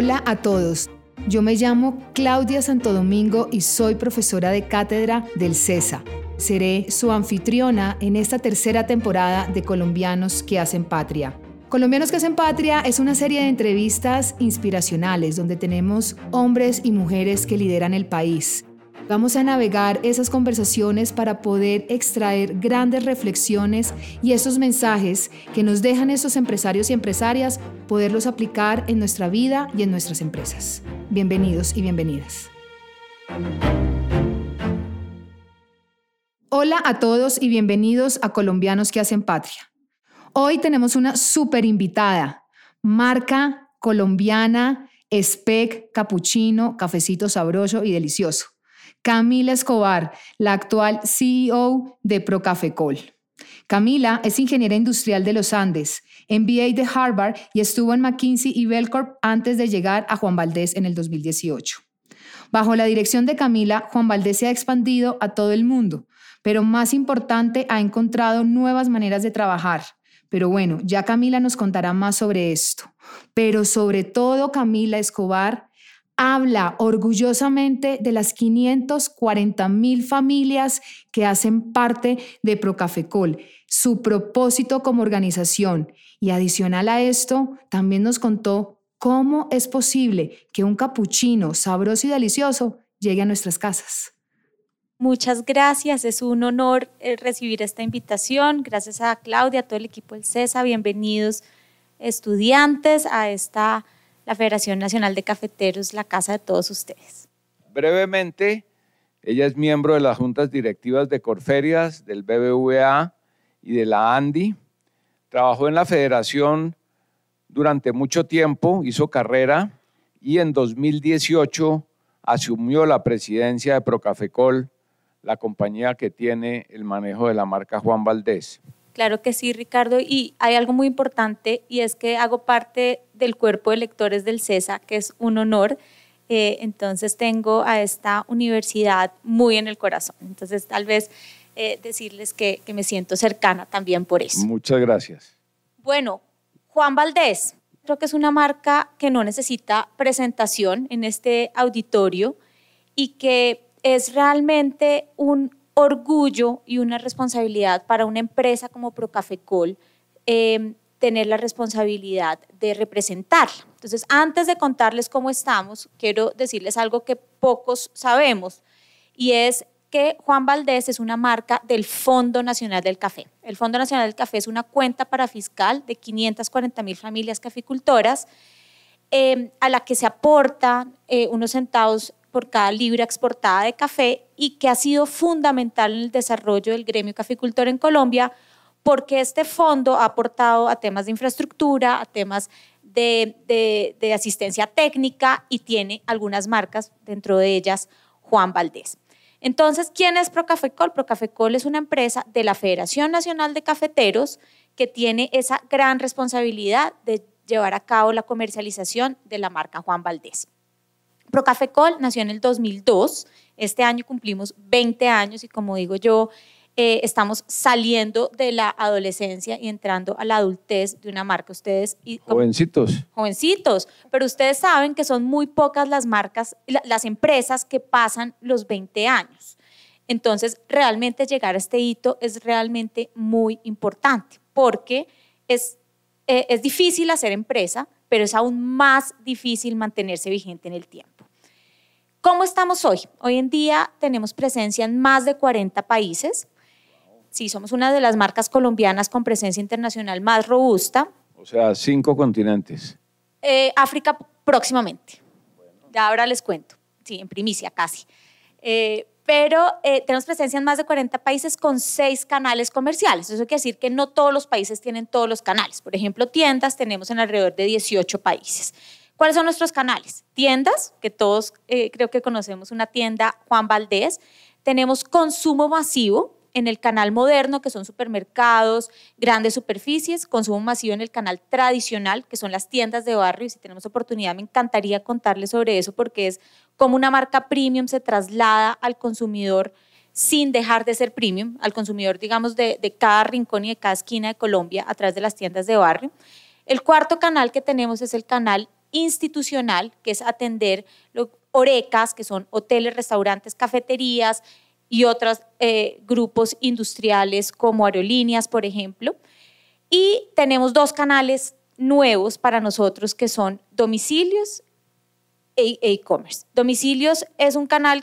Hola a todos. Yo me llamo Claudia Santo Domingo y soy profesora de cátedra del CESA. Seré su anfitriona en esta tercera temporada de Colombianos que hacen patria. Colombianos que hacen patria es una serie de entrevistas inspiracionales donde tenemos hombres y mujeres que lideran el país. Vamos a navegar esas conversaciones para poder extraer grandes reflexiones y esos mensajes que nos dejan esos empresarios y empresarias, poderlos aplicar en nuestra vida y en nuestras empresas. Bienvenidos y bienvenidas. Hola a todos y bienvenidos a Colombianos que hacen patria. Hoy tenemos una súper invitada, marca colombiana, spec, capuchino, cafecito sabroso y delicioso. Camila Escobar, la actual CEO de Procafecol. Camila es ingeniera industrial de los Andes, MBA de Harvard y estuvo en McKinsey y Belcorp antes de llegar a Juan Valdés en el 2018. Bajo la dirección de Camila, Juan Valdés se ha expandido a todo el mundo, pero más importante, ha encontrado nuevas maneras de trabajar. Pero bueno, ya Camila nos contará más sobre esto. Pero sobre todo, Camila Escobar habla orgullosamente de las 540 mil familias que hacen parte de Procafecol, su propósito como organización. Y adicional a esto, también nos contó cómo es posible que un capuchino sabroso y delicioso llegue a nuestras casas. Muchas gracias, es un honor eh, recibir esta invitación. Gracias a Claudia, a todo el equipo del CESA. Bienvenidos estudiantes a esta la Federación Nacional de Cafeteros, la casa de todos ustedes. Brevemente, ella es miembro de las juntas directivas de Corferias, del BBVA y de la ANDI. Trabajó en la federación durante mucho tiempo, hizo carrera y en 2018 asumió la presidencia de Procafecol, la compañía que tiene el manejo de la marca Juan Valdés. Claro que sí, Ricardo. Y hay algo muy importante y es que hago parte del cuerpo de lectores del CESA, que es un honor. Eh, entonces tengo a esta universidad muy en el corazón. Entonces tal vez eh, decirles que, que me siento cercana también por eso. Muchas gracias. Bueno, Juan Valdés, creo que es una marca que no necesita presentación en este auditorio y que es realmente un orgullo y una responsabilidad para una empresa como Procafecol eh, tener la responsabilidad de representarla. Entonces, antes de contarles cómo estamos, quiero decirles algo que pocos sabemos y es que Juan Valdés es una marca del Fondo Nacional del Café. El Fondo Nacional del Café es una cuenta para fiscal de 540 mil familias caficultoras eh, a la que se aportan eh, unos centavos por cada libra exportada de café y que ha sido fundamental en el desarrollo del gremio caficultor en Colombia porque este fondo ha aportado a temas de infraestructura, a temas de, asistencia técnica y tiene algunas marcas, dentro de ellas Juan Valdés. Entonces, ¿quién es Procafecol? Procafecol es una empresa de la Federación Nacional de Cafeteros que tiene esa gran responsabilidad de llevar a cabo la comercialización de la marca Juan Valdés. Procafecol nació en el 2002, este año cumplimos 20 años y como digo yo, eh, estamos saliendo de la adolescencia y entrando a la adultez de una marca. Ustedes... Y, jovencitos. Jovencitos, pero ustedes saben que son muy pocas las marcas, las empresas que pasan los 20 años. Entonces, realmente llegar a este hito es realmente muy importante porque es, eh, es difícil hacer empresa, pero es aún más difícil mantenerse vigente en el tiempo. ¿Cómo estamos hoy? Hoy en día tenemos presencia en más de 40 países. Sí, somos una de las marcas colombianas con presencia internacional más robusta. O sea, cinco continentes. Eh, África próximamente. Ya ahora les cuento. Sí, en primicia casi. Eh, pero eh, tenemos presencia en más de 40 países con seis canales comerciales. Eso quiere decir que no todos los países tienen todos los canales. Por ejemplo, tiendas tenemos en alrededor de 18 países. ¿Cuáles son nuestros canales? Tiendas, que todos eh, creo que conocemos una tienda Juan Valdés. Tenemos consumo masivo en el canal moderno, que son supermercados, grandes superficies, consumo masivo en el canal tradicional, que son las tiendas de barrio. Y si tenemos oportunidad, me encantaría contarles sobre eso, porque es como una marca premium se traslada al consumidor sin dejar de ser premium, al consumidor, digamos, de, de cada rincón y de cada esquina de Colombia a través de las tiendas de barrio. El cuarto canal que tenemos es el canal institucional, que es atender los orecas, que son hoteles, restaurantes, cafeterías y otros eh, grupos industriales como aerolíneas, por ejemplo. Y tenemos dos canales nuevos para nosotros que son domicilios e, e e-commerce. domicilios es un canal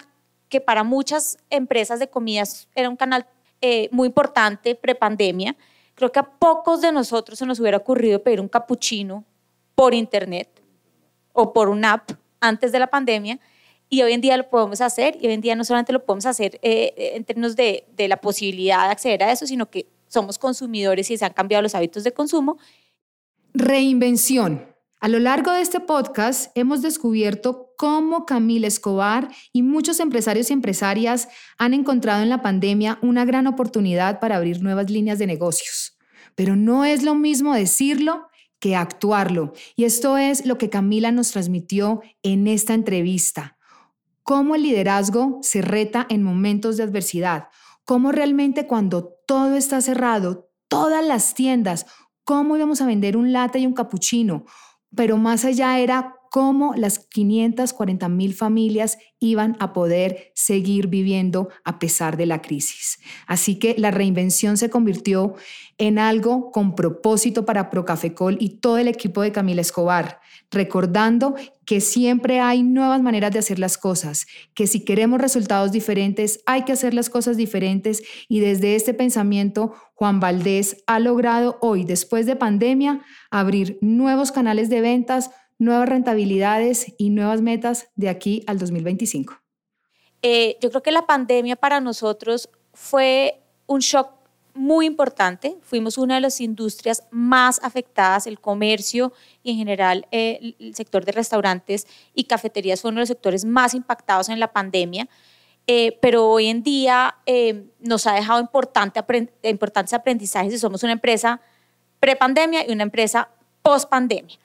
que para muchas empresas de comidas era un canal eh, muy importante prepandemia. Creo que a pocos de nosotros se nos hubiera ocurrido pedir un capuchino por internet o por una app antes de la pandemia y hoy en día lo podemos hacer y hoy en día no solamente lo podemos hacer eh, en términos de, de la posibilidad de acceder a eso, sino que somos consumidores y se han cambiado los hábitos de consumo. Reinvención. A lo largo de este podcast hemos descubierto cómo Camila Escobar y muchos empresarios y empresarias han encontrado en la pandemia una gran oportunidad para abrir nuevas líneas de negocios. Pero no es lo mismo decirlo que actuarlo. Y esto es lo que Camila nos transmitió en esta entrevista. Cómo el liderazgo se reta en momentos de adversidad. Cómo realmente cuando todo está cerrado, todas las tiendas, cómo íbamos a vender un latte y un capuchino. Pero más allá era cómo las 540 mil familias iban a poder seguir viviendo a pesar de la crisis. Así que la reinvención se convirtió en algo con propósito para Procafecol y todo el equipo de Camila Escobar, recordando que siempre hay nuevas maneras de hacer las cosas, que si queremos resultados diferentes hay que hacer las cosas diferentes y desde este pensamiento Juan Valdés ha logrado hoy, después de pandemia, abrir nuevos canales de ventas, nuevas rentabilidades y nuevas metas de aquí al 2025? Eh, yo creo que la pandemia para nosotros fue un shock muy importante. Fuimos una de las industrias más afectadas, el comercio y en general eh, el sector de restaurantes y cafeterías fue uno de los sectores más impactados en la pandemia. Eh, pero hoy en día nos ha dejado importante, importantes aprendizajes y somos una empresa pre-pandemia y una empresa post-pandemia.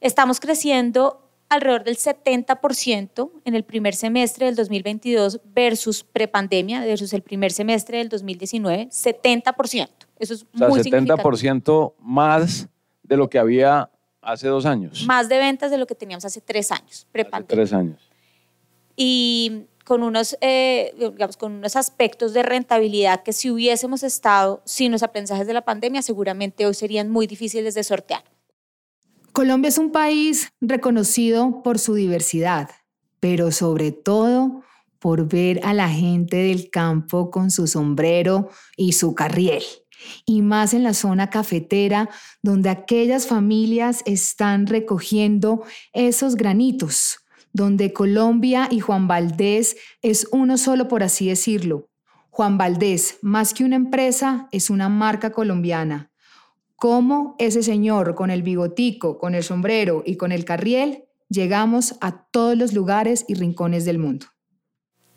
Estamos creciendo alrededor del 70% en el primer semestre del 2022 versus prepandemia, versus el primer semestre del 2019, 70%. Eso es o sea, 70% más de lo que había hace dos años. Más de ventas de lo que teníamos hace tres años, prepandemia. Hace tres años. Y con unos, eh, digamos, con unos aspectos de rentabilidad que si hubiésemos estado sin los aprendizajes de la pandemia, seguramente hoy serían muy difíciles de sortear. Colombia es un país reconocido por su diversidad, pero sobre todo por ver a la gente del campo con su sombrero y su carriel. Y más en la zona cafetera, donde aquellas familias están recogiendo esos granitos, donde Colombia y Juan Valdés es uno solo, por así decirlo. Juan Valdés, más que una empresa, es una marca colombiana cómo ese señor con el bigotico, con el sombrero y con el carriel llegamos a todos los lugares y rincones del mundo.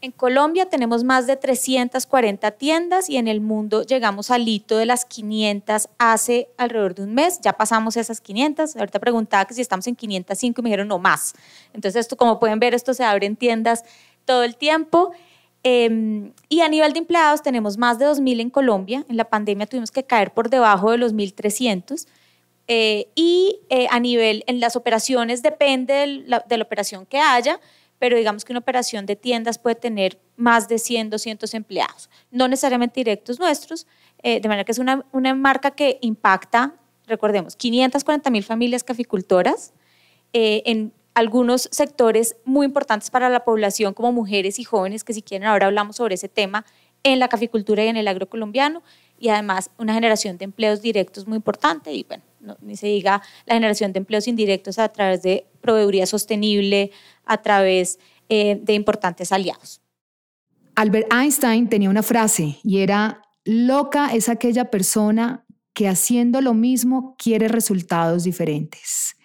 En Colombia tenemos más de 340 tiendas y en el mundo llegamos al hito de las 500 hace alrededor de un mes. Ya pasamos esas 500. Ahorita preguntaba que si estamos en 505 y me dijeron no más. Entonces, esto, como pueden ver, esto se abre en tiendas todo el tiempo. Em, y a nivel de empleados tenemos más de 2.000 en Colombia. En la pandemia tuvimos que caer por debajo de los 1.300. Eh, y eh, a nivel, en las operaciones depende de la, operación que haya, pero digamos que una operación de tiendas puede tener más de 100, 200 empleados, no necesariamente directos nuestros, eh, de manera que es una, una marca que impacta, recordemos, 540 mil familias caficultoras en algunos sectores muy importantes para la población, como mujeres y jóvenes, que si quieren ahora hablamos sobre ese tema en la caficultura y en el agrocolombiano, y además una generación de empleos directos muy importante, y bueno, ni se diga la generación de empleos indirectos a través de proveeduría sostenible, a través eh, de importantes aliados. Albert Einstein tenía una frase y era, loca es aquella persona que haciendo lo mismo quiere resultados diferentes.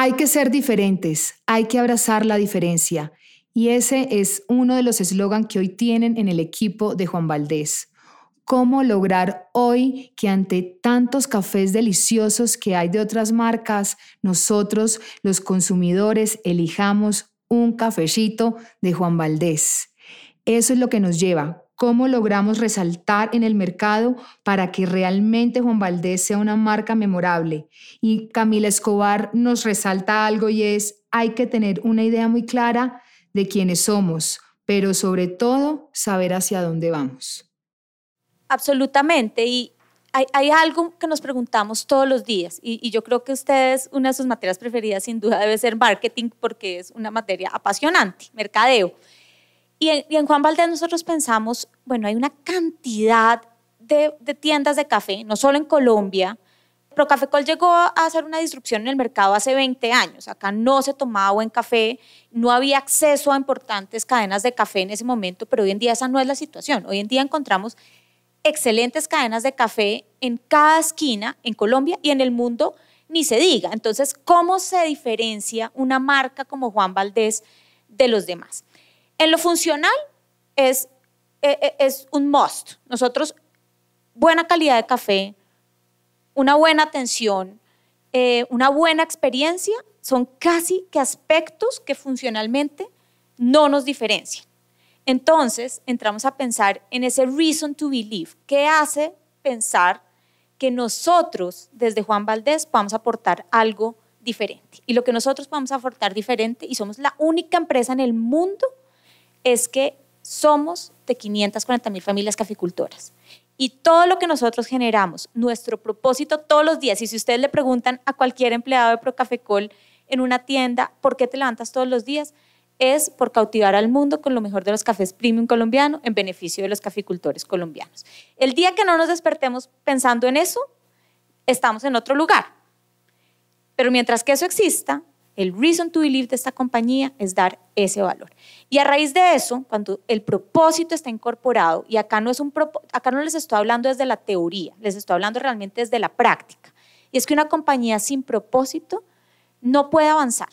Hay que ser diferentes, hay que abrazar la diferencia. Y ese es uno de los eslogans que hoy tienen en el equipo de Juan Valdés. ¿Cómo lograr hoy que ante tantos cafés deliciosos que hay de otras marcas, nosotros los consumidores elijamos un cafecito de Juan Valdés? Eso es lo que nos lleva cómo logramos resaltar en el mercado para que realmente Juan Valdés sea una marca memorable. Y Camila Escobar nos resalta algo y es hay que tener una idea muy clara de quiénes somos, pero sobre todo saber hacia dónde vamos. Absolutamente. Y hay, algo que nos preguntamos todos los días y, yo creo que ustedes, una de sus materias preferidas sin duda debe ser marketing porque es una materia apasionante, mercadeo. Y en, Juan Valdés nosotros pensamos, bueno, hay una cantidad de, tiendas de café, no solo en Colombia, pero Cafecol llegó a hacer una disrupción en el mercado hace 20 años. Acá no se tomaba buen café, no había acceso a importantes cadenas de café en ese momento, pero hoy en día esa no es la situación. Hoy en día encontramos excelentes cadenas de café en cada esquina en Colombia y en el mundo ni se diga. Entonces, ¿cómo se diferencia una marca como Juan Valdés de los demás? En lo funcional es, e, e, es un must. Nosotros, buena calidad de café, una buena atención, eh, una buena experiencia, son casi que aspectos que funcionalmente no nos diferencian. Entonces entramos a pensar en ese reason to believe. ¿Qué hace pensar que nosotros desde Juan Valdés a aportar algo diferente? Y lo que nosotros a aportar diferente, y somos la única empresa en el mundo, es que somos de 540 mil familias caficultoras. Y todo lo que nosotros generamos, nuestro propósito todos los días, y si ustedes le preguntan a cualquier empleado de Procafecol en una tienda, ¿por qué te levantas todos los días? es por cautivar al mundo con lo mejor de los cafés premium colombiano en beneficio de los caficultores colombianos. El día que no nos despertemos pensando en eso, estamos en otro lugar. Pero mientras que eso exista, el reason to believe de esta compañía es dar ese valor. Y a raíz de eso, cuando el propósito está incorporado, y acá no, es un acá no les estoy hablando desde la teoría, les estoy hablando realmente desde la práctica, y es que una compañía sin propósito no puede avanzar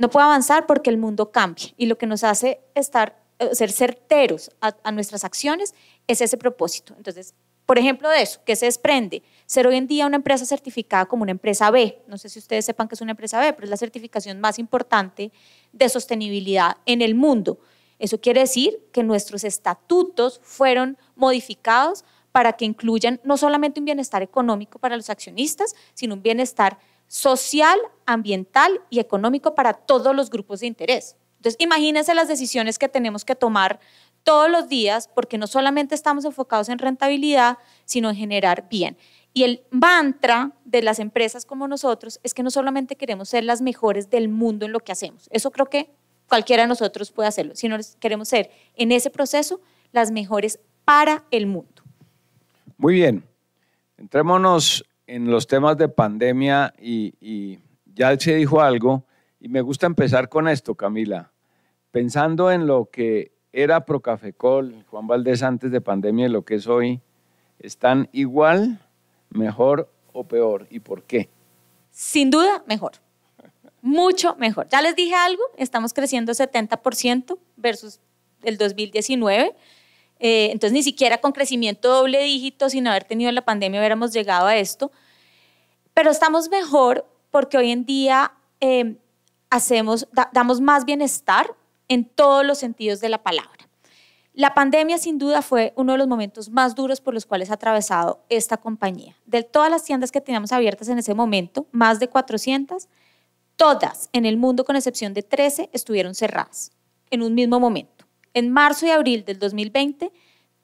no puede avanzar porque el mundo cambia y lo que nos hace estar, eh, ser certeros a, nuestras acciones es ese propósito. Entonces, por ejemplo, de eso, que se desprende? Ser hoy en día una empresa certificada como una empresa B. No sé si ustedes sepan que es una empresa B, pero es la certificación más importante de sostenibilidad en el mundo. Eso quiere decir que nuestros estatutos fueron modificados para que incluyan no solamente un bienestar económico para los accionistas, sino un bienestar social, ambiental y económico para todos los grupos de interés. Entonces, imagínense las decisiones que tenemos que tomar todos los días, porque no solamente estamos enfocados en rentabilidad, sino en generar bien. Y el mantra de las empresas como nosotros es que no solamente queremos ser las mejores del mundo en lo que hacemos, eso creo que cualquiera de nosotros puede hacerlo, sino queremos ser en ese proceso las mejores para el mundo. Muy bien, entrémonos en los temas de pandemia y, ya se dijo algo, y me gusta empezar con esto, Camila. Pensando en lo que era Procafecol, Juan Valdés antes de pandemia y lo que es hoy, ¿están igual, mejor o peor? ¿Y por qué? Sin duda, mejor. Mucho mejor. Ya les dije algo, estamos creciendo 70% versus el 2019. Eh, entonces, ni siquiera con crecimiento doble dígito, sin haber tenido la pandemia, hubiéramos llegado a esto. Pero estamos mejor porque hoy en día em, hacemos, damos más bienestar en todos los sentidos de la palabra. La pandemia sin duda fue uno de los momentos más duros por los cuales ha atravesado esta compañía. De todas las tiendas que teníamos abiertas en ese momento, más de 400, todas en el mundo con excepción de 13 estuvieron cerradas en un mismo momento. En marzo y abril del 2020,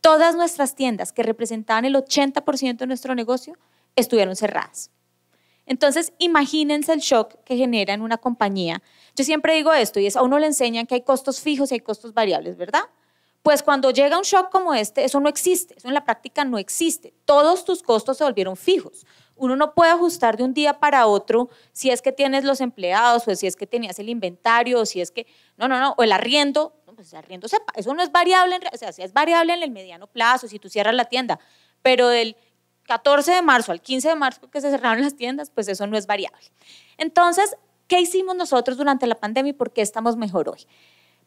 todas nuestras tiendas que representaban el 80% de nuestro negocio estuvieron cerradas. Entonces, imagínense el shock que genera en una compañía. Yo siempre digo esto y es a uno le enseñan que hay costos fijos y hay costos variables, ¿verdad? Pues cuando llega un shock como este, eso no existe, eso en la práctica no existe. Todos tus costos se volvieron fijos. Uno no puede ajustar de un día para otro si es que tienes los empleados o si es que tenías el inventario o si es que, no, no, no, o el arriendo, pues el arriendo, eso no es variable, o sea, si es variable en el mediano plazo, si tú cierras la tienda, pero del 14 de marzo al 15 de marzo que se cerraron las tiendas, pues eso no es variable. Entonces, ¿qué hicimos nosotros durante la pandemia y por qué estamos mejor hoy?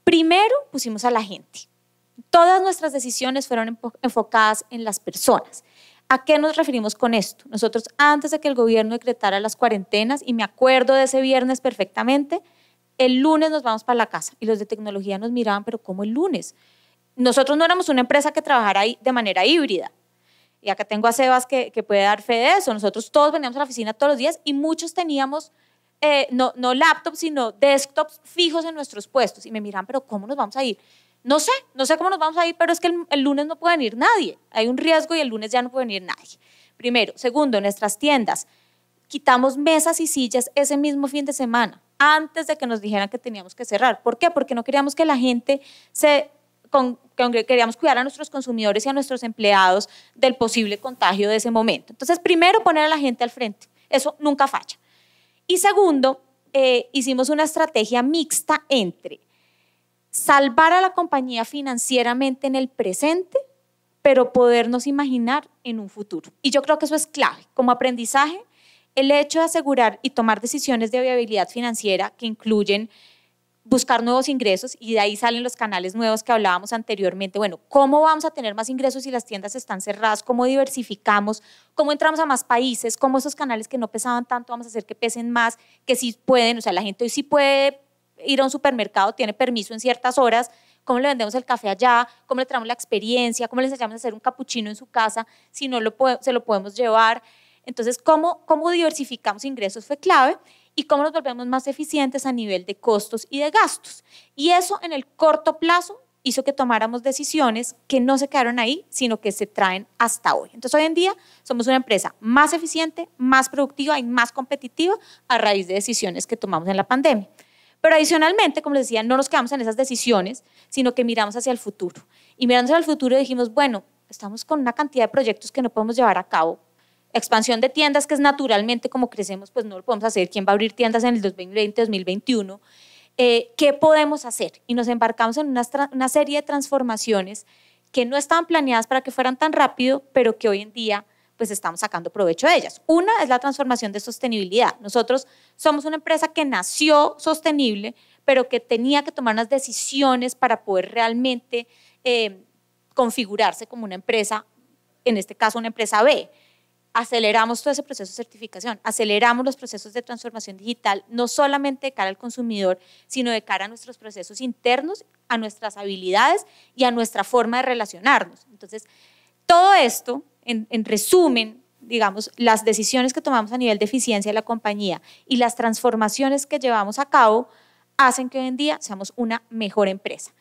Primero, pusimos a la gente. Todas nuestras decisiones fueron enfocadas en las personas. ¿A qué nos referimos con esto? Nosotros antes de que el gobierno decretara las cuarentenas, y me acuerdo de ese viernes perfectamente, el lunes nos vamos para la casa y los de tecnología nos miraban, pero ¿cómo el lunes? Nosotros no éramos una empresa que trabajara de manera híbrida. Y acá tengo a Sebas que, que puede dar fe de eso. Nosotros todos veníamos a la oficina todos los días y muchos teníamos eh, no, no laptops, sino desktops fijos en nuestros puestos. Y me miran, pero ¿cómo nos vamos a ir? No sé, no sé cómo nos vamos a ir, pero es que el, el lunes no puede venir nadie. Hay un riesgo y el lunes ya no puede venir nadie. Primero. Segundo, en nuestras tiendas quitamos mesas y sillas ese mismo fin de semana, antes de que nos dijeran que teníamos que cerrar. ¿Por qué? Porque no queríamos que la gente se... Con, queríamos cuidar a nuestros consumidores y a nuestros empleados del posible contagio de ese momento. Entonces, primero, poner a la gente al frente. Eso nunca falla. Y segundo, eh, hicimos una estrategia mixta entre salvar a la compañía financieramente en el presente, pero podernos imaginar en un futuro. Y yo creo que eso es clave. Como aprendizaje, el hecho de asegurar y tomar decisiones de viabilidad financiera que incluyen buscar nuevos ingresos y de ahí salen los canales nuevos que hablábamos anteriormente. Bueno, ¿cómo vamos a tener más ingresos si las tiendas están cerradas? ¿Cómo diversificamos? ¿Cómo entramos a más países? ¿Cómo esos canales que no pesaban tanto vamos a hacer que pesen más? Que sí pueden, o sea, la gente hoy sí puede ir a un supermercado, tiene permiso en ciertas horas. ¿Cómo le vendemos el café allá? ¿Cómo le traemos la experiencia? ¿Cómo les enseñamos a hacer un capuchino en su casa si no lo se lo podemos llevar? Entonces, ¿cómo, cómo diversificamos ingresos fue clave y cómo nos volvemos más eficientes a nivel de costos y de gastos. Y eso en el corto plazo hizo que tomáramos decisiones que no se quedaron ahí, sino que se traen hasta hoy. Entonces, hoy en día somos una empresa más eficiente, más productiva y más competitiva a raíz de decisiones que tomamos en la pandemia. Pero adicionalmente, como les decía, no nos quedamos en esas decisiones, sino que miramos hacia el futuro. Y mirando hacia el futuro dijimos, bueno, estamos con una cantidad de proyectos que no podemos llevar a cabo expansión de tiendas, que es naturalmente como crecemos, pues no lo podemos hacer. ¿Quién va a abrir tiendas en el 2020, 2021? Eh, ¿Qué podemos hacer? Y nos embarcamos en una, serie de transformaciones que no estaban planeadas para que fueran tan rápido, pero que hoy en día pues estamos sacando provecho de ellas. Una es la transformación de sostenibilidad. Nosotros somos una empresa que nació sostenible, pero que tenía que tomar unas decisiones para poder realmente eh, configurarse como una empresa, en este caso una empresa B aceleramos todo ese proceso de certificación, aceleramos los procesos de transformación digital, no solamente de cara al consumidor, sino de cara a nuestros procesos internos, a nuestras habilidades y a nuestra forma de relacionarnos. Entonces, todo esto, en, en resumen, digamos, las decisiones que tomamos a nivel de eficiencia de la compañía y las transformaciones que llevamos a cabo, hacen que hoy en día seamos una mejor empresa.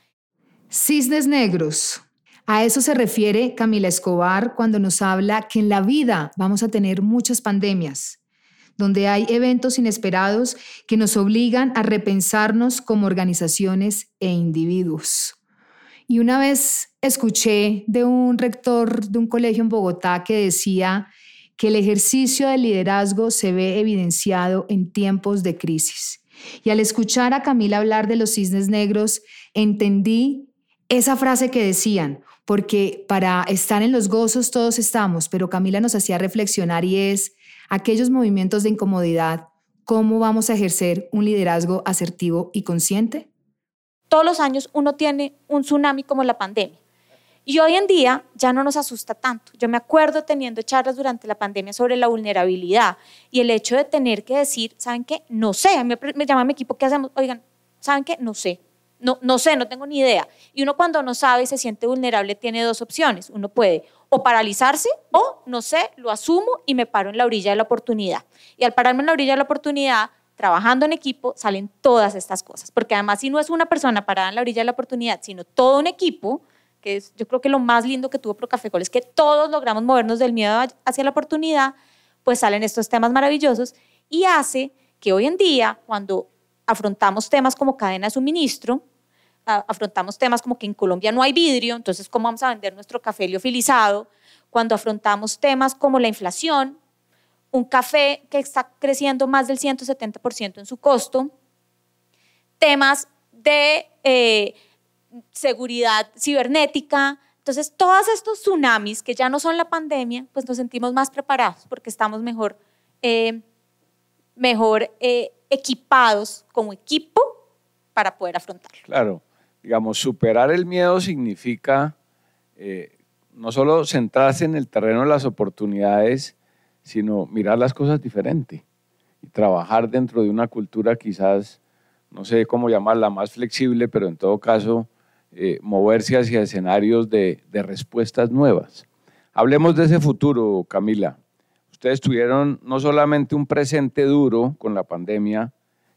Cisnes negros, a eso se refiere Camila Escobar cuando nos habla que en la vida vamos a tener muchas pandemias, donde hay eventos inesperados que nos obligan a repensarnos como organizaciones e individuos. Y una vez escuché de un rector de un colegio en Bogotá que decía que el ejercicio de liderazgo se ve evidenciado en tiempos de crisis. Y al escuchar a Camila hablar de los cisnes negros, entendí esa frase que decían, porque para estar en los gozos todos estamos, pero Camila nos hacía reflexionar y es aquellos movimientos de incomodidad, ¿cómo vamos a ejercer un liderazgo asertivo y consciente? Todos los años uno tiene un tsunami como la pandemia. Y hoy en día ya no nos asusta tanto. Yo me acuerdo teniendo charlas durante la pandemia sobre la vulnerabilidad y el hecho de tener que decir, ¿saben qué? No sé. Me, me llama mi equipo, ¿qué hacemos? Oigan, ¿saben qué? No sé. No, no sé, no tengo ni idea. Y uno cuando no sabe y se siente vulnerable tiene dos opciones. Uno puede o paralizarse o, no sé, lo asumo y me paro en la orilla de la oportunidad. Y al pararme en la orilla de la oportunidad, trabajando en equipo, salen todas estas cosas. Porque además si no es una persona parada en la orilla de la oportunidad, sino todo un equipo, que es yo creo que lo más lindo que tuvo Procafecol es que todos logramos movernos del miedo hacia la oportunidad, pues salen estos temas maravillosos y hace que hoy en día, cuando afrontamos temas como cadena de suministro, afrontamos temas como que en Colombia no hay vidrio, entonces cómo vamos a vender nuestro café liofilizado, cuando afrontamos temas como la inflación, un café que está creciendo más del 170% en su costo, temas de eh, seguridad cibernética. Entonces, todos estos tsunamis que ya no son la pandemia, pues nos sentimos más preparados porque estamos mejor, eh, mejor eh, equipados como equipo para poder afrontarlo. Claro, digamos, superar el miedo significa eh, no solo centrarse en el terreno de las oportunidades, sino mirar las cosas diferente y trabajar dentro de una cultura quizás, no sé cómo llamarla, más flexible, pero en todo caso, eh, moverse hacia escenarios de, de respuestas nuevas. Hablemos de ese futuro, Camila. Ustedes tuvieron no solamente un presente duro con la pandemia,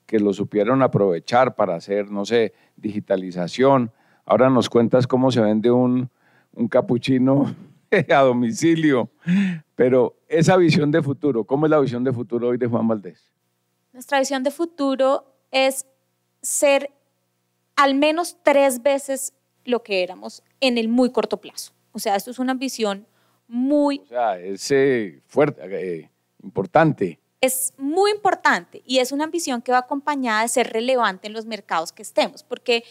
que lo supieron aprovechar para hacer, no sé, digitalización. Ahora nos cuentas cómo se vende un, un capuchino a domicilio, pero esa visión de futuro, ¿cómo es la visión de futuro hoy de Juan Valdés? Nuestra visión de futuro es ser al menos tres veces lo que éramos en el muy corto plazo. O sea, esto es una visión muy... O sea, es eh, fuerte, eh, importante. Es muy importante y es una ambición que va acompañada de ser relevante en los mercados que estemos, porque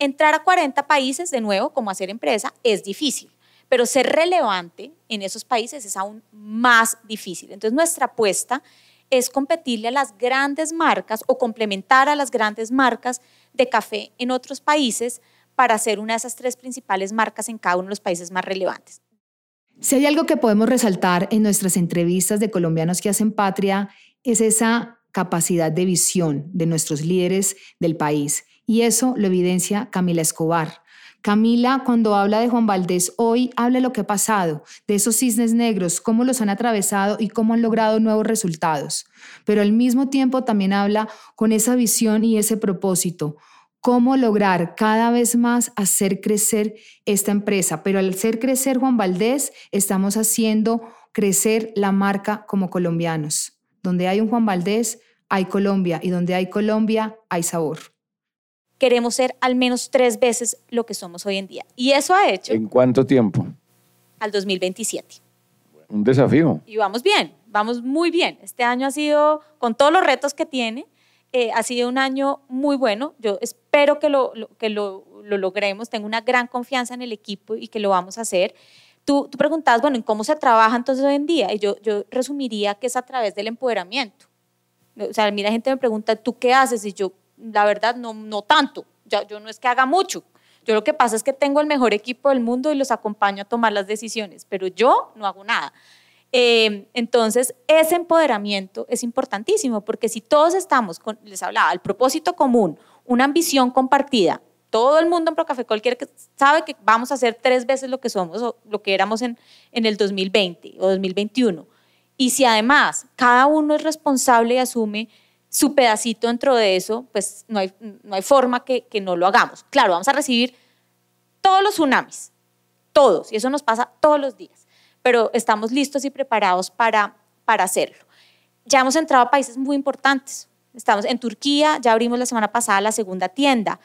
entrar a 40 países de nuevo como hacer empresa es difícil, pero ser relevante en esos países es aún más difícil. Entonces nuestra apuesta es competirle a las grandes marcas o complementar a las grandes marcas de café en otros países para ser una de esas tres principales marcas en cada uno de los países más relevantes. Si hay algo que podemos resaltar en nuestras entrevistas de colombianos que hacen patria, es esa capacidad de visión de nuestros líderes del país. Y eso lo evidencia Camila Escobar. Camila, cuando habla de Juan Valdés hoy, habla de lo que ha pasado, de esos cisnes negros, cómo los han atravesado y cómo han logrado nuevos resultados. Pero al mismo tiempo también habla con esa visión y ese propósito, cómo lograr cada vez más hacer crecer esta empresa. Pero al hacer crecer Juan Valdés, estamos haciendo crecer la marca como colombianos. Donde hay un Juan Valdés, hay Colombia y donde hay Colombia, hay sabor. Queremos ser al menos tres veces lo que somos hoy en día. Y eso ha hecho... ¿En cuánto tiempo? Al 2027. Un desafío. Y vamos bien, vamos muy bien. Este año ha sido, con todos los retos que tiene, eh, ha sido un año muy bueno. Yo espero que, lo, que lo, lo, logremos. Tengo una gran confianza en el equipo y que lo vamos a hacer. Tú, tú preguntabas, bueno, ¿en cómo se trabaja entonces hoy en día? Y yo, yo resumiría que es a través del empoderamiento. O sea, mira, gente me pregunta, ¿tú qué haces? Y yo, la verdad, no, no tanto. Ya, yo no es que haga mucho. Yo lo que pasa es que tengo el mejor equipo del mundo y los acompaño a tomar las decisiones, pero yo no hago nada. Eh, entonces, ese empoderamiento es importantísimo porque si todos estamos, con, les hablaba, el propósito común, una ambición compartida, todo el mundo en Procafé, cualquiera que sabe que vamos a hacer tres veces lo que somos o lo que éramos en, el 2020 o 2021. Y si además cada uno es responsable y asume su pedacito dentro de eso, pues no hay, no hay forma que no lo hagamos. Claro, vamos a recibir todos los tsunamis, todos, y eso nos pasa todos los días pero estamos listos y preparados para, para hacerlo. Ya hemos entrado a países muy importantes. Estamos en Turquía, ya abrimos la semana pasada la segunda tienda.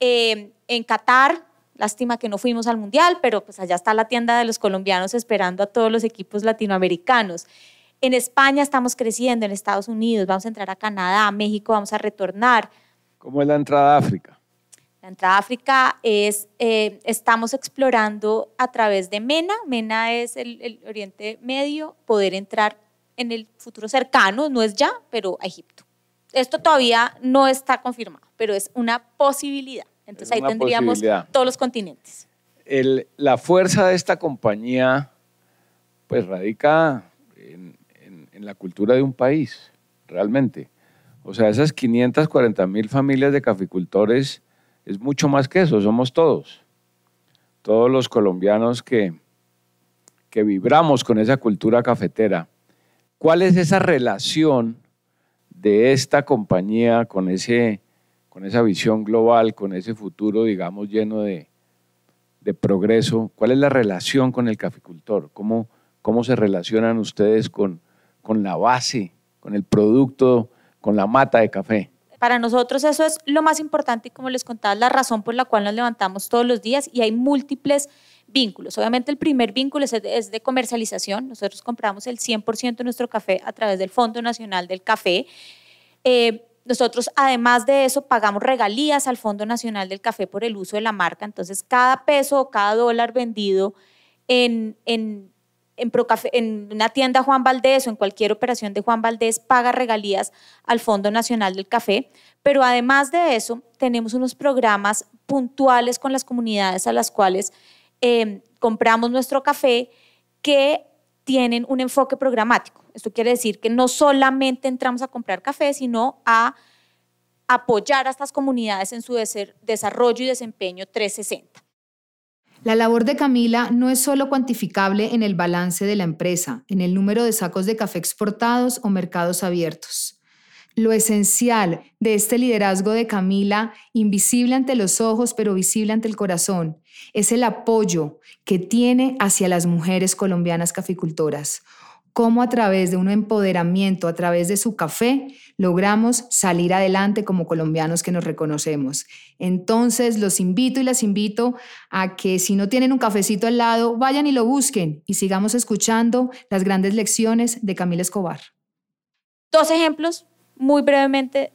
Eh, en Qatar, lástima que no fuimos al Mundial, pero pues allá está la tienda de los colombianos esperando a todos los equipos latinoamericanos. En España estamos creciendo, en Estados Unidos, vamos a entrar a Canadá, a México, vamos a retornar. ¿Cómo es la entrada a África? La entrada a África es, eh, estamos explorando a través de MENA, MENA es el, Oriente Medio, poder entrar en el futuro cercano, no es ya, pero a Egipto. Esto todavía no está confirmado, pero es una posibilidad. Entonces ahí tendríamos todos los continentes. El, la fuerza de esta compañía pues radica en, en la cultura de un país, realmente. O sea, esas 540 mil familias de caficultores es mucho más que eso, somos todos. Todos los colombianos que, que vibramos con esa cultura cafetera. ¿Cuál es esa relación de esta compañía con, ese, con esa visión global, con ese futuro, digamos, lleno de, de progreso? ¿Cuál es la relación con el caficultor? ¿Cómo, cómo se relacionan ustedes con, con la base, con el producto, con la mata de café? Para nosotros eso es lo más importante y como les contaba, la razón por la cual nos levantamos todos los días y hay múltiples vínculos. Obviamente el primer vínculo es de comercialización. Nosotros compramos el 100% de nuestro café a través del Fondo Nacional del Café. Eh, nosotros, además de eso, pagamos regalías al Fondo Nacional del Café por el uso de la marca. Entonces, cada peso o cada dólar vendido en, en en, una tienda Juan Valdés o en cualquier operación de Juan Valdés paga regalías al Fondo Nacional del Café, pero además de eso tenemos unos programas puntuales con las comunidades a las cuales em, compramos nuestro café que tienen un enfoque programático. Esto quiere decir que no solamente entramos a comprar café, sino a apoyar a estas comunidades en su desarrollo y desempeño 360. La labor de Camila no es solo cuantificable en el balance de la empresa, en el número de sacos de café exportados o mercados abiertos. Lo esencial de este liderazgo de Camila, invisible ante los ojos pero visible ante el corazón, es el apoyo que tiene hacia las mujeres colombianas caficultoras, cómo a través de un empoderamiento, a través de su café, logramos salir adelante como colombianos que nos reconocemos. Entonces, los invito y las invito a que si no tienen un cafecito al lado, vayan y lo busquen y sigamos escuchando las grandes lecciones de Camila Escobar. Dos ejemplos muy brevemente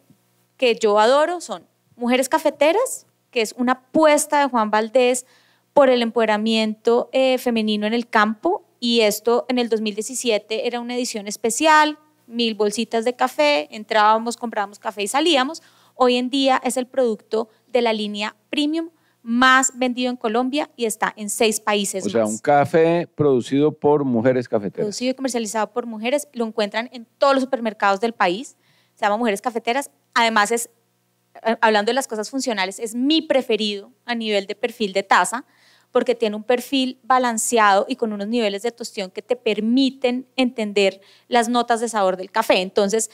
que yo adoro son Mujeres Cafeteras, que es una apuesta de Juan Valdés por el empoderamiento eh, femenino en el campo y esto en el 2017 era una edición especial, mil bolsitas de café, entrábamos, comprábamos café y salíamos. Hoy en día es el producto de la línea premium más vendido en Colombia y está en seis países. O sea, un café producido por mujeres cafeteras. Producido y comercializado por mujeres, lo encuentran en todos los supermercados del país. Se llama Mujeres Cafeteras. Además es, eh, hablando de las cosas funcionales, es mi preferido a nivel de perfil de taza porque tiene un perfil balanceado y con unos niveles de tostión que te permiten entender las notas de sabor del café. Entonces,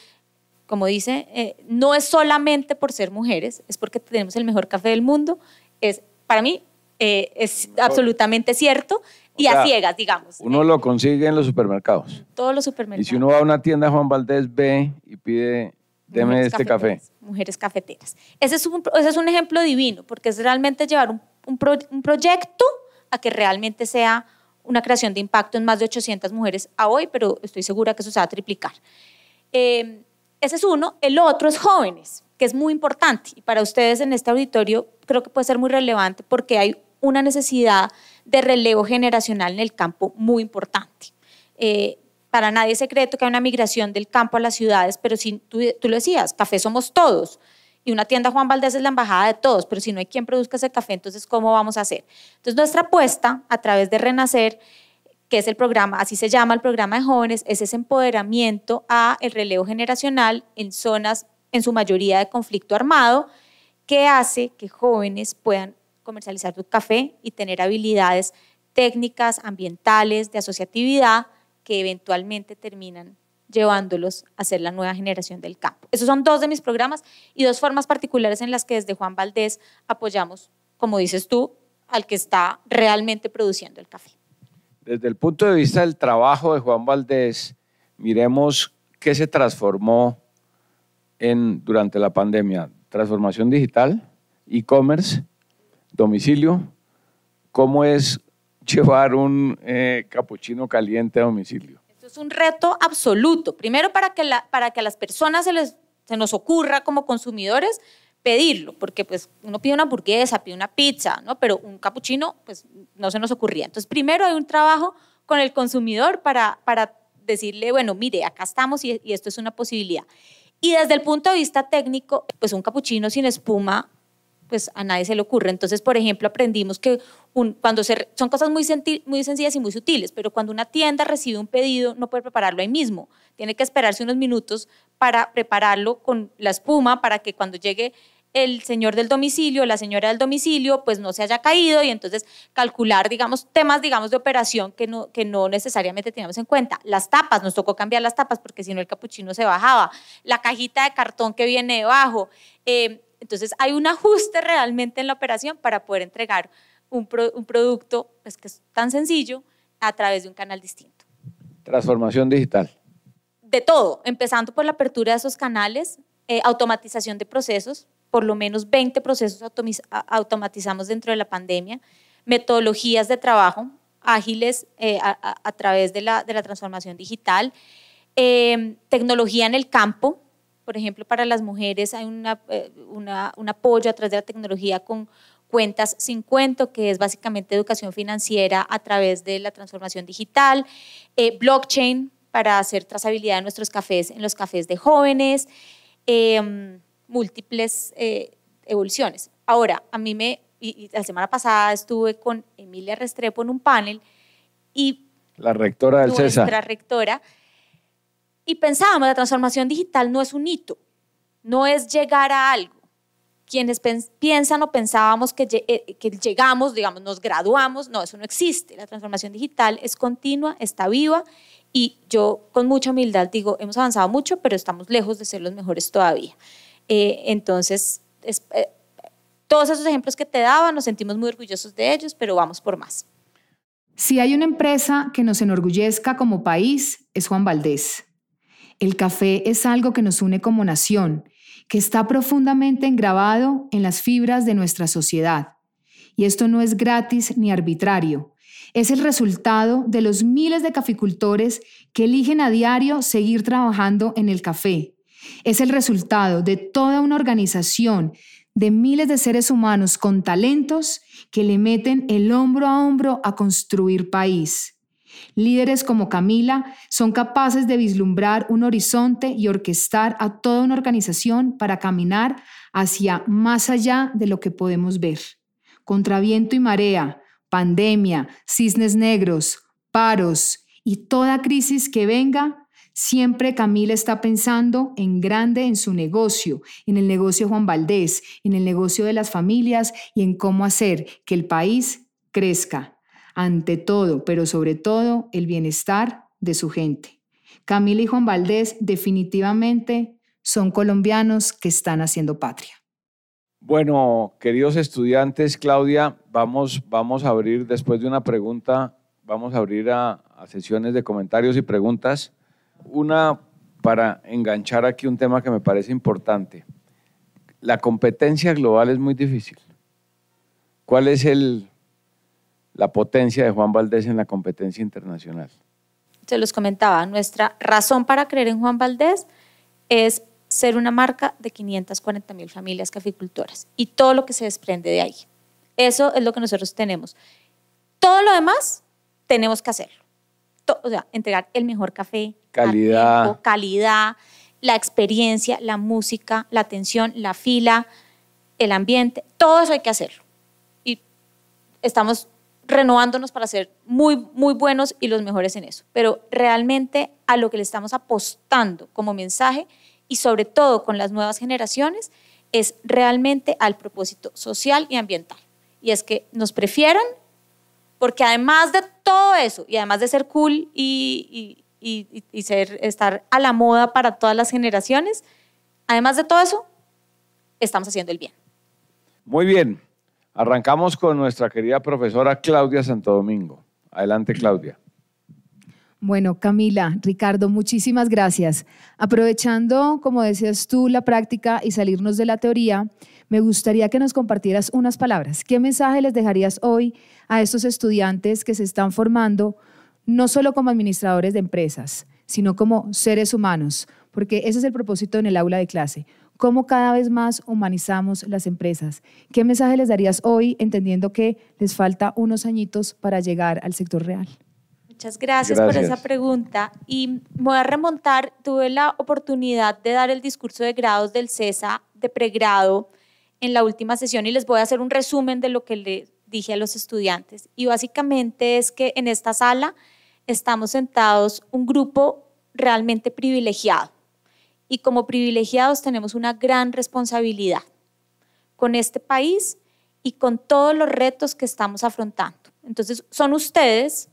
como dice, eh, no es solamente por ser mujeres, es porque tenemos el mejor café del mundo. Es, para mí, eh, es absolutamente cierto y a ciegas, digamos. Uno lo consigue en los supermercados. Todos los supermercados. Y si uno va a una tienda Juan Valdés, ve y pide, deme este café. Mujeres cafeteras. Ese es, un, ese es un ejemplo divino, porque es realmente llevar un un, proyecto a que realmente sea una creación de impacto en más de 800 mujeres a hoy, pero estoy segura que eso se va a triplicar. Em, ese es uno. El otro es jóvenes, que es muy importante. Y para ustedes en este auditorio creo que puede ser muy relevante porque hay una necesidad de relevo generacional en el campo muy importante. Eh, para nadie es secreto que hay una migración del campo a las ciudades, pero si tú, tú lo decías, café somos todos y una tienda Juan Valdés es la embajada de todos, pero si no hay quien produzca ese café, entonces ¿cómo vamos a hacer? Entonces nuestra apuesta a través de Renacer, que es el programa, así se llama el programa de jóvenes, es ese empoderamiento a el relevo generacional en zonas, en su mayoría de conflicto armado, que hace que jóvenes puedan comercializar su café y tener habilidades técnicas, ambientales, de asociatividad, que eventualmente terminan llevándolos a ser la nueva generación del campo. Esos son dos de mis programas y dos formas particulares en las que desde Juan Valdés apoyamos, como dices tú, al que está realmente produciendo el café. Desde el punto de vista del trabajo de Juan Valdés, miremos qué se transformó en, durante la pandemia. Transformación digital, e-commerce, domicilio. ¿Cómo es llevar un eh, capuchino caliente a domicilio? Un reto absoluto. Primero, para que, para que a las personas se, les, se nos ocurra como consumidores pedirlo, porque pues uno pide una hamburguesa, pide una pizza, ¿no? Pero un capuchino, pues no se nos ocurría. Entonces, primero hay un trabajo con el consumidor para, para decirle, bueno, mire, acá estamos y, y esto es una posibilidad. Y desde el punto de vista técnico, pues un capuchino sin espuma pues a nadie se le ocurre. Entonces, por ejemplo, aprendimos que cuando se, son cosas muy, sencillas y muy sutiles, pero cuando una tienda recibe un pedido, no puede prepararlo ahí mismo. Tiene que esperarse unos minutos para prepararlo con la espuma para que cuando llegue el señor del domicilio, la señora del domicilio, pues no se haya caído y entonces calcular, digamos, temas, digamos, de operación que no, que no necesariamente teníamos en cuenta. Las tapas, nos tocó cambiar las tapas porque si no el capuchino se bajaba. La cajita de cartón que viene debajo. Eh, entonces hay un ajuste realmente en la operación para poder entregar un, producto pues, que es tan sencillo a través de un canal distinto. Transformación digital. De todo, empezando por la apertura de esos canales, eh, automatización de procesos, por lo menos 20 procesos automatizamos dentro de la pandemia, metodologías de trabajo ágiles eh, a, través de la, transformación digital, eh, tecnología en el campo, por ejemplo, para las mujeres hay eh, una, un apoyo a través de la tecnología con cuentas sin cuento, que es básicamente educación financiera a través de la transformación digital, eh, blockchain para hacer trazabilidad de nuestros cafés en los cafés de jóvenes, em, múltiples eh, evoluciones. Ahora, a mí me, y, la semana pasada estuve con Emilia Restrepo en un panel y... La rectora del CESA. Nuestra rectora y pensábamos, la transformación digital no es un hito, no es llegar a algo, quienes piensan o pensábamos que, eh, que llegamos, digamos, nos graduamos, no, eso no existe. La transformación digital es continua, está viva y yo con mucha humildad digo, hemos avanzado mucho, pero estamos lejos de ser los mejores todavía. Eh, entonces, eh, todos esos ejemplos que te daba, nos sentimos muy orgullosos de ellos, pero vamos por más. Si hay una empresa que nos enorgullezca como país, es Juan Valdés. El café es algo que nos une como nación que está profundamente engravado en las fibras de nuestra sociedad. Y esto no es gratis ni arbitrario. Es el resultado de los miles de caficultores que eligen a diario seguir trabajando en el café. Es el resultado de toda una organización de miles de seres humanos con talentos que le meten el hombro a hombro a construir país. Líderes como Camila son capaces de vislumbrar un horizonte y orquestar a toda una organización para caminar hacia más allá de lo que podemos ver. Contra viento y marea, pandemia, cisnes negros, paros y toda crisis que venga, siempre Camila está pensando en grande en su negocio, en el negocio Juan Valdés, en el negocio de las familias y en cómo hacer que el país crezca ante todo, pero sobre todo, el bienestar de su gente. Camila y Juan Valdés definitivamente son colombianos que están haciendo patria. Bueno, queridos estudiantes, Claudia, vamos, vamos a abrir, después de una pregunta, vamos a abrir a, a sesiones de comentarios y preguntas. Una para enganchar aquí un tema que me parece importante. La competencia global es muy difícil. ¿Cuál es el, la potencia de Juan Valdés en la competencia internacional. Se los comentaba, nuestra razón para creer en Juan Valdés es ser una marca de 540 mil familias caficultoras y todo lo que se desprende de ahí. Eso es lo que nosotros tenemos. Todo lo demás tenemos que hacerlo. O sea, entregar el mejor café, calidad, calidad, la experiencia, la música, la atención, la fila, el ambiente, todo eso hay que hacerlo. Y estamos renovándonos para ser muy, muy buenos y los mejores en eso. Pero realmente a lo que le estamos apostando como mensaje y sobre todo con las nuevas generaciones es realmente al propósito social y ambiental. Y es que nos prefieran porque además de todo eso y además de ser cool y, y, y ser, estar a la moda para todas las generaciones, además de todo eso, estamos haciendo el bien. Muy bien. Arrancamos con nuestra querida profesora Claudia Santo Domingo. Adelante, Claudia. Bueno, Camila, Ricardo, muchísimas gracias. Aprovechando, como decías tú, la práctica y salirnos de la teoría, me gustaría que nos compartieras unas palabras. ¿Qué mensaje les dejarías hoy a estos estudiantes que se están formando, no solo como administradores de empresas, sino como seres humanos? Porque ese es el propósito en el aula de clase cómo cada vez más humanizamos las empresas. ¿Qué mensaje les darías hoy entendiendo que les falta unos añitos para llegar al sector real? Muchas gracias, por esa pregunta. Y me voy a remontar, tuve la oportunidad de dar el discurso de grados del CESA de pregrado en la última sesión y les voy a hacer un resumen de lo que le dije a los estudiantes. Y básicamente es que en esta sala estamos sentados un grupo realmente privilegiado y como privilegiados tenemos una gran responsabilidad con este país y con todos los retos que estamos afrontando. Entonces, son ustedes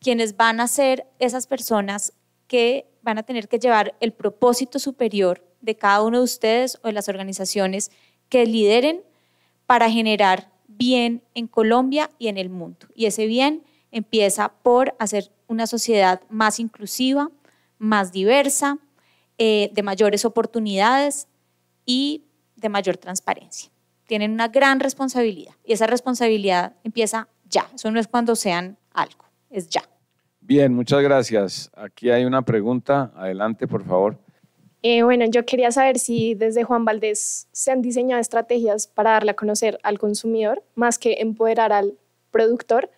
quienes van a ser esas personas que van a tener que llevar el propósito superior de cada uno de ustedes o de las organizaciones que lideren para generar bien en Colombia y en el mundo. Y ese bien empieza por hacer una sociedad más inclusiva, más diversa, eh, de mayores oportunidades y de mayor transparencia. Tienen una gran responsabilidad y esa responsabilidad empieza ya. Eso no es cuando sean algo, es ya. Bien, muchas gracias. Aquí hay una pregunta. Adelante, por favor. Eh, bueno, yo quería saber si desde Juan Valdés se han diseñado estrategias para darle a conocer al consumidor, más que empoderar al productor,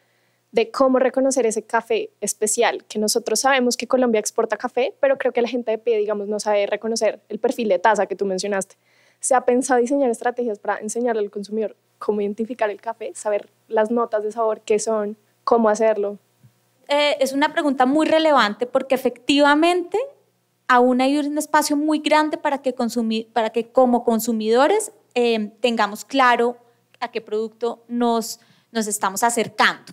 de cómo reconocer ese café especial, que nosotros sabemos que Colombia exporta café, pero creo que la gente de pie, digamos, no sabe reconocer el perfil de taza que tú mencionaste. ¿Se ha pensado diseñar estrategias para enseñarle al consumidor cómo identificar el café, saber las notas de sabor, qué son, cómo hacerlo? Eh, es una pregunta muy relevante porque efectivamente aún hay un espacio muy grande para que, consumir, para que como consumidores eh, tengamos claro a qué producto nos, nos estamos acercando.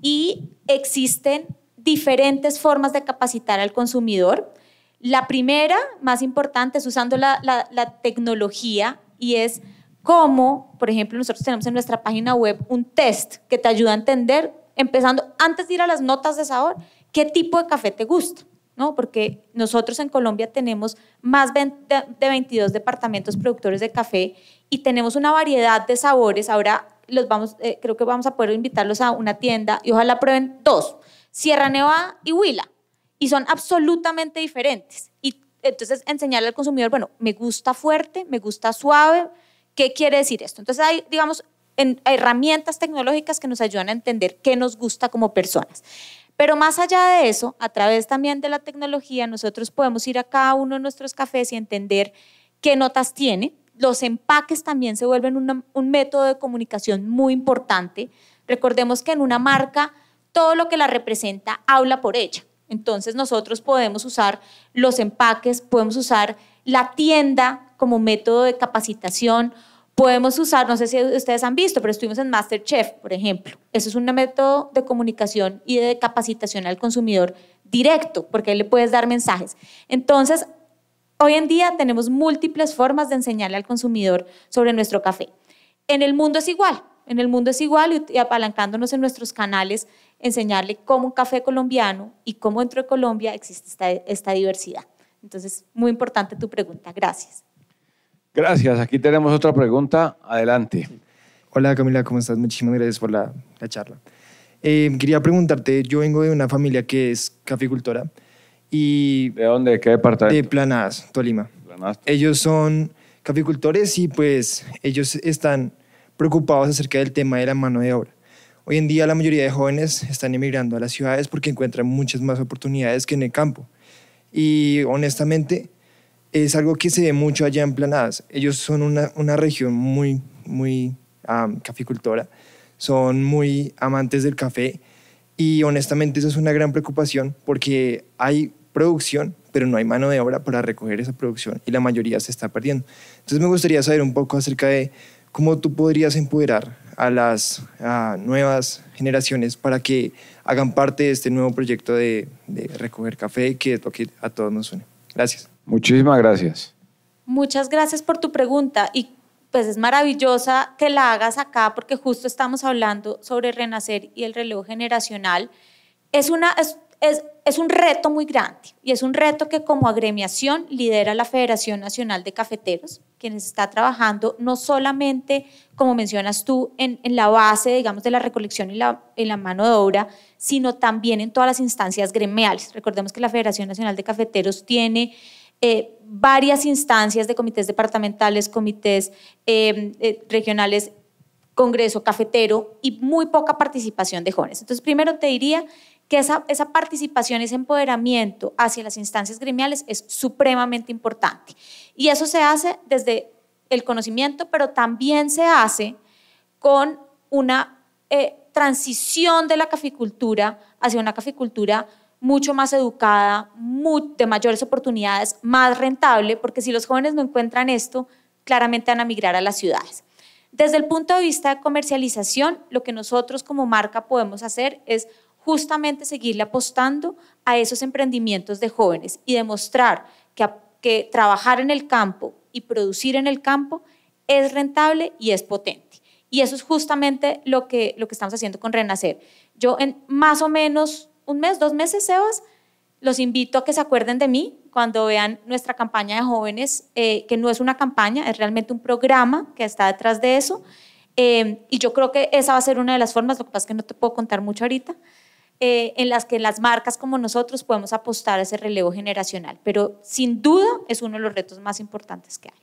Y existen diferentes formas de capacitar al consumidor. La primera, más importante, es usando la, tecnología y es cómo, por ejemplo, nosotros tenemos en nuestra página web un test que te ayuda a entender, empezando antes de ir a las notas de sabor, qué tipo de café te gusta. ¿no? Porque nosotros en Colombia tenemos más de 22 departamentos productores de café y tenemos una variedad de sabores. Ahora los vamos, eh, creo que vamos a poder invitarlos a una tienda y ojalá prueben dos, Sierra Nevada y Huila, y son absolutamente diferentes. Y entonces enseñarle al consumidor, bueno, me gusta fuerte, me gusta suave, ¿qué quiere decir esto? Entonces hay, digamos, herramientas tecnológicas que nos ayudan a entender qué nos gusta como personas. Pero más allá de eso, a través también de la tecnología, nosotros podemos ir a cada uno de nuestros cafés y entender qué notas tiene. Los empaques también se vuelven un método de comunicación muy importante. Recordemos que en una marca todo lo que la representa habla por ella. Entonces nosotros podemos usar los empaques, podemos usar la tienda como método de capacitación Podemos usar, no sé si ustedes han visto, pero estuvimos en MasterChef, por ejemplo. Eso es un método de comunicación y de capacitación al consumidor directo, porque ahí le puedes dar mensajes. Entonces, hoy en día tenemos múltiples formas de enseñarle al consumidor sobre nuestro café. En el mundo es igual, en el mundo es igual y apalancándonos en nuestros canales, enseñarle cómo un café colombiano y cómo dentro de Colombia existe esta, esta diversidad. Entonces, muy importante tu pregunta. Gracias. Gracias. Aquí tenemos otra pregunta. Adelante. Hola Camila, ¿cómo estás? Muchísimas gracias por la, charla. Eh, quería preguntarte, yo vengo de una familia que es caficultora y... ¿De dónde? ¿De qué departamento? De Planadas, Tolima. Ellos son caficultores y pues ellos están preocupados acerca del tema de la mano de obra. Hoy en día la mayoría de jóvenes están emigrando a las ciudades porque encuentran muchas más oportunidades que en el campo. Y honestamente, es algo que se ve mucho allá en Planadas. Ellos son una, una región muy, muy caficultora, son muy amantes del café y honestamente eso es una gran preocupación porque hay producción, pero no hay mano de obra para recoger esa producción y la mayoría se está perdiendo. Entonces me gustaría saber un poco acerca de cómo tú podrías empoderar a las nuevas generaciones para que hagan parte de este nuevo proyecto de, de recoger café que es lo que a todos nos une. Gracias. Muchísimas gracias. Muchas gracias por tu pregunta y pues es maravillosa que la hagas acá porque justo estamos hablando sobre renacer y el relevo generacional. Es, una, es, es, es un reto muy grande y es un reto que como agremiación lidera la Federación Nacional de Cafeteros, quienes está trabajando no solamente, como mencionas tú, en, en la base, digamos, de la recolección y la, en la mano de obra, sino también en todas las instancias gremiales. Recordemos que la Federación Nacional de Cafeteros tiene eh, varias instancias de comités departamentales, comités eh, eh, regionales, congreso cafetero y muy poca participación de jóvenes. Entonces, primero te diría que esa, esa participación, ese empoderamiento hacia las instancias gremiales es supremamente importante. Y eso se hace desde el conocimiento, pero también se hace con una transición de la caficultura hacia una caficultura mucho más educada, de mayores oportunidades, más rentable, porque si los jóvenes no encuentran esto, claramente van a migrar a las ciudades. Desde el punto de vista de comercialización, lo que nosotros como marca podemos hacer es justamente seguirle apostando a esos emprendimientos de jóvenes y demostrar que, que trabajar en el campo y producir en el campo es rentable y es potente. Y eso es justamente lo que, lo que estamos haciendo con Renacer. Yo en más o menos un mes, dos meses, Sebas, los invito a que se acuerden de mí cuando vean nuestra campaña de jóvenes, eh, que no es una campaña, es realmente un programa que está detrás de eso. Eh, y yo creo que esa va a ser una de las formas, lo que pasa es que no te puedo contar mucho ahorita, eh, en las que las marcas como nosotros podemos apostar a ese relevo generacional. Pero sin duda es uno de los retos más importantes que hay.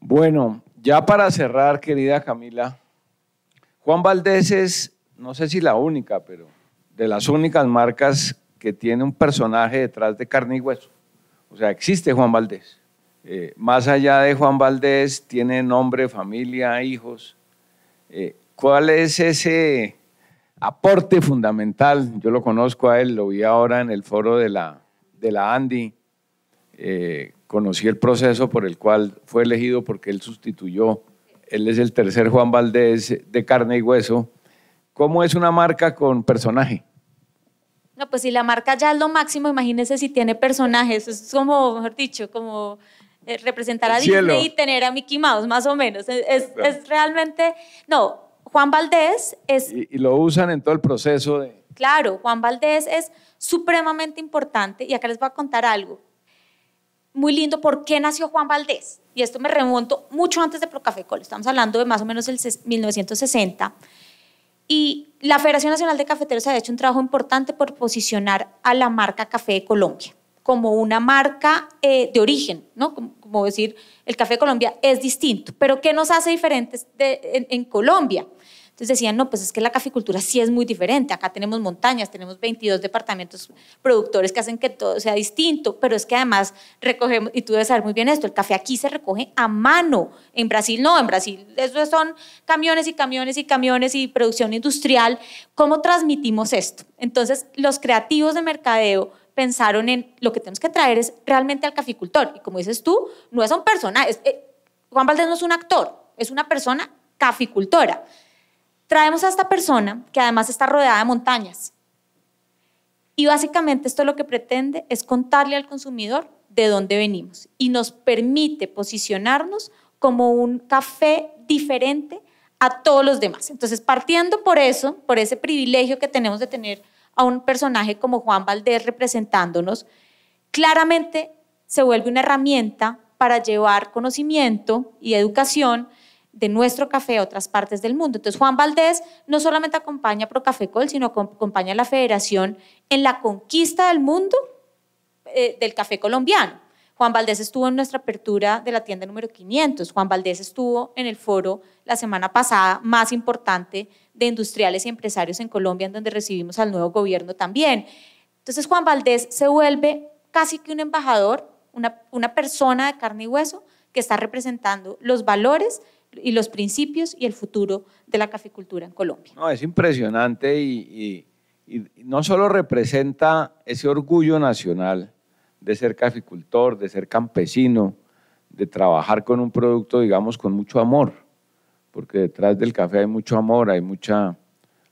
Bueno, ya para cerrar, querida Camila, Juan Valdés es, no sé si la única, pero de las únicas marcas que tiene un personaje detrás de carne y hueso. O sea, existe Juan Valdés. Eh, más allá de Juan Valdés, tiene nombre, familia, hijos. Eh, ¿Cuál es ese aporte fundamental? Yo lo conozco a él, lo vi ahora en el foro de la, de la Andy. Eh, conocí el proceso por el cual fue elegido porque él sustituyó Él es el tercer Juan Valdés de carne y hueso. ¿Cómo es una marca con personaje? No, pues si la marca ya es lo máximo, imagínese si tiene personajes. Es como, mejor dicho, como eh, representar a Disney y tener a Mickey Mouse, más o menos. Es, realmente, no, Juan Valdés es... Y, y, lo usan en todo el proceso de... Claro, Juan Valdés es supremamente importante y acá les voy a contar algo muy lindo por qué nació Juan Valdés. Y esto me remonto mucho antes de Procafé Col, estamos hablando de más o menos el 1960. Y la Federación Nacional de Cafeteros ha hecho un trabajo importante por posicionar a la marca Café de Colombia como una marca eh, de origen, ¿no? Como, decir, el Café de Colombia es distinto. Pero ¿qué nos hace diferentes en Colombia? Entonces decían, no, pues es que la caficultura sí es muy diferente. Acá tenemos montañas, tenemos 22 departamentos productores que hacen que todo sea distinto, pero es que además recogemos, y tú debes saber muy bien esto, el café aquí se recoge a mano. En Brasil no, en Brasil eso son camiones y camiones y camiones y producción industrial. ¿Cómo transmitimos esto? Entonces los creativos de mercadeo pensaron en lo que tenemos que traer es realmente al caficultor. Y como dices tú, no es un personaje. Eh, Juan Valdés no es un actor, es una persona caficultora. Traemos a esta persona que además está rodeada de montañas. Y básicamente esto lo que pretende es contarle al consumidor de dónde venimos y nos permite posicionarnos como un café diferente a todos los demás. Entonces, partiendo por eso, por ese privilegio que tenemos de tener a un personaje como Juan Valdés representándonos, claramente se vuelve una herramienta para llevar conocimiento y educación de nuestro café a otras partes del mundo. Entonces, Juan Valdés no solamente acompaña a Procafecol, sino acompaña a la federación en la conquista del mundo eh, del café colombiano. Juan Valdés estuvo en nuestra apertura de la tienda número 500. Juan Valdés estuvo en el foro la semana pasada más importante de industriales y empresarios en Colombia, en donde recibimos al nuevo gobierno también. Entonces, Juan Valdés se vuelve casi que un embajador, una, persona de carne y hueso que está representando los valores y los principios y el futuro de la caficultura en Colombia. No, es impresionante y, no solo representa ese orgullo nacional de ser caficultor, de ser campesino, de trabajar con un producto, digamos, con mucho amor, porque detrás del café hay mucho amor, hay mucha,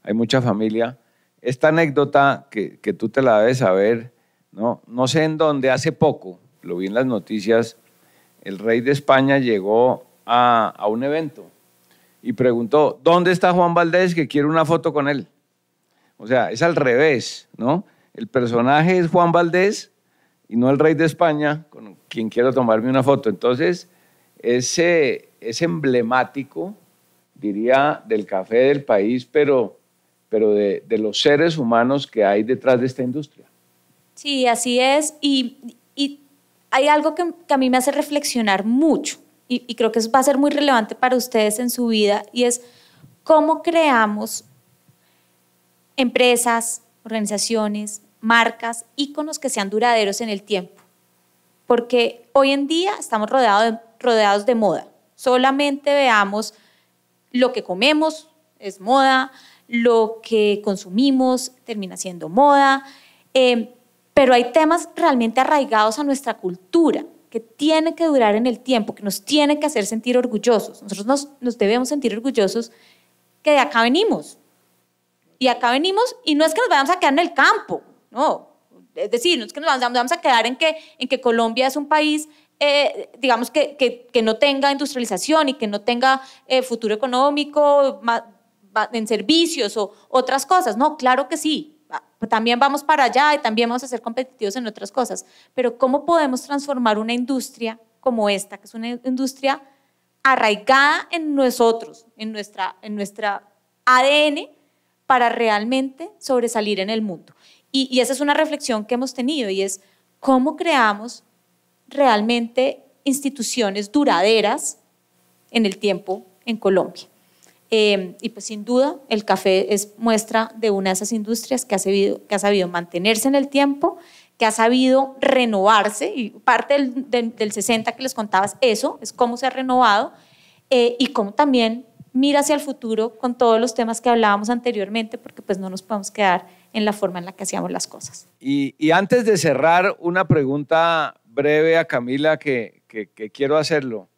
hay mucha familia. Esta anécdota que, que tú te la debes saber, ¿no? no sé en dónde, hace poco, lo vi en las noticias, el rey de España llegó a, un evento y preguntó, ¿dónde está Juan Valdés que quiere una foto con él? O sea, es al revés, ¿no? El personaje es Juan Valdés y no el rey de España con quien quiero tomarme una foto. Entonces, ese es emblemático, diría, del café del país, pero, pero de, los seres humanos que hay detrás de esta industria. Sí, así es. Y, y hay algo que, que a mí me hace reflexionar mucho y, creo que eso va a ser muy relevante para ustedes en su vida, y es cómo creamos empresas, organizaciones, marcas, íconos que sean duraderos en el tiempo. Porque hoy en día estamos rodeados de, rodeados de moda. Solamente veamos lo que comemos, es moda, lo que consumimos termina siendo moda, eh, pero hay temas realmente arraigados a nuestra cultura que tiene que durar en el tiempo, que nos tiene que hacer sentir orgullosos. Nosotros nos, debemos sentir orgullosos que de acá venimos. Y acá venimos y no es que nos vayamos a quedar en el campo, no. Es decir, no es que nos vamos a quedar en que, Colombia es un país, eh, digamos, que, no tenga industrialización y que no tenga eh, futuro económico en servicios o otras cosas. No, claro que sí, también vamos para allá y también vamos a ser competitivos en otras cosas. Pero ¿cómo podemos transformar una industria como esta, que es una industria arraigada en nosotros, en nuestra, en nuestra ADN, para realmente sobresalir en el mundo? Y, esa es una reflexión que hemos tenido y es cómo creamos realmente instituciones duraderas en el tiempo en Colombia. Em, y pues sin duda el café es muestra de una de esas industrias que ha, sabido, que ha sabido mantenerse en el tiempo, que ha sabido renovarse, y parte del, del, 60 que les contabas, eso es cómo se ha renovado, eh, y cómo también mira hacia el futuro con todos los temas que hablábamos anteriormente, porque pues no nos podemos quedar en la forma en la que hacíamos las cosas. Y, y antes de cerrar, una pregunta breve a Camila que, que, quiero hacerlo.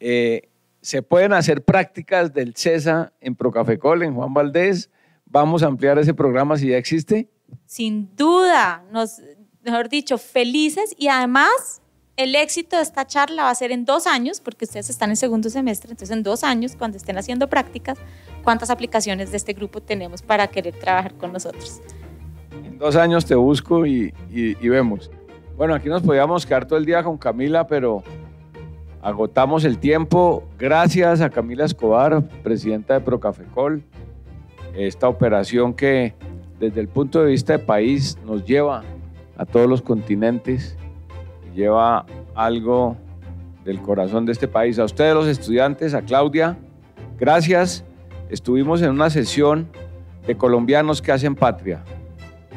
Eh, se pueden hacer prácticas del CESA en Procafecol, en Juan Valdés. Vamos a ampliar ese programa si ya existe. Sin duda, nos, mejor dicho, felices y además el éxito de esta charla va a ser en dos años, porque ustedes están en segundo semestre, entonces en dos años, cuando estén haciendo prácticas, cuántas aplicaciones de este grupo tenemos para querer trabajar con nosotros. En dos años te busco y, y vemos. Bueno, aquí nos podíamos quedar todo el día con Camila, pero agotamos el tiempo. Gracias a Camila Escobar, presidenta de Procafecol, esta operación que desde el punto de vista de país nos lleva a todos los continentes lleva algo del corazón de este país. A ustedes los estudiantes, a Claudia, gracias. Estuvimos en una sesión de colombianos que hacen patria.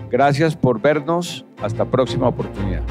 Gracias por vernos. Hasta próxima oportunidad.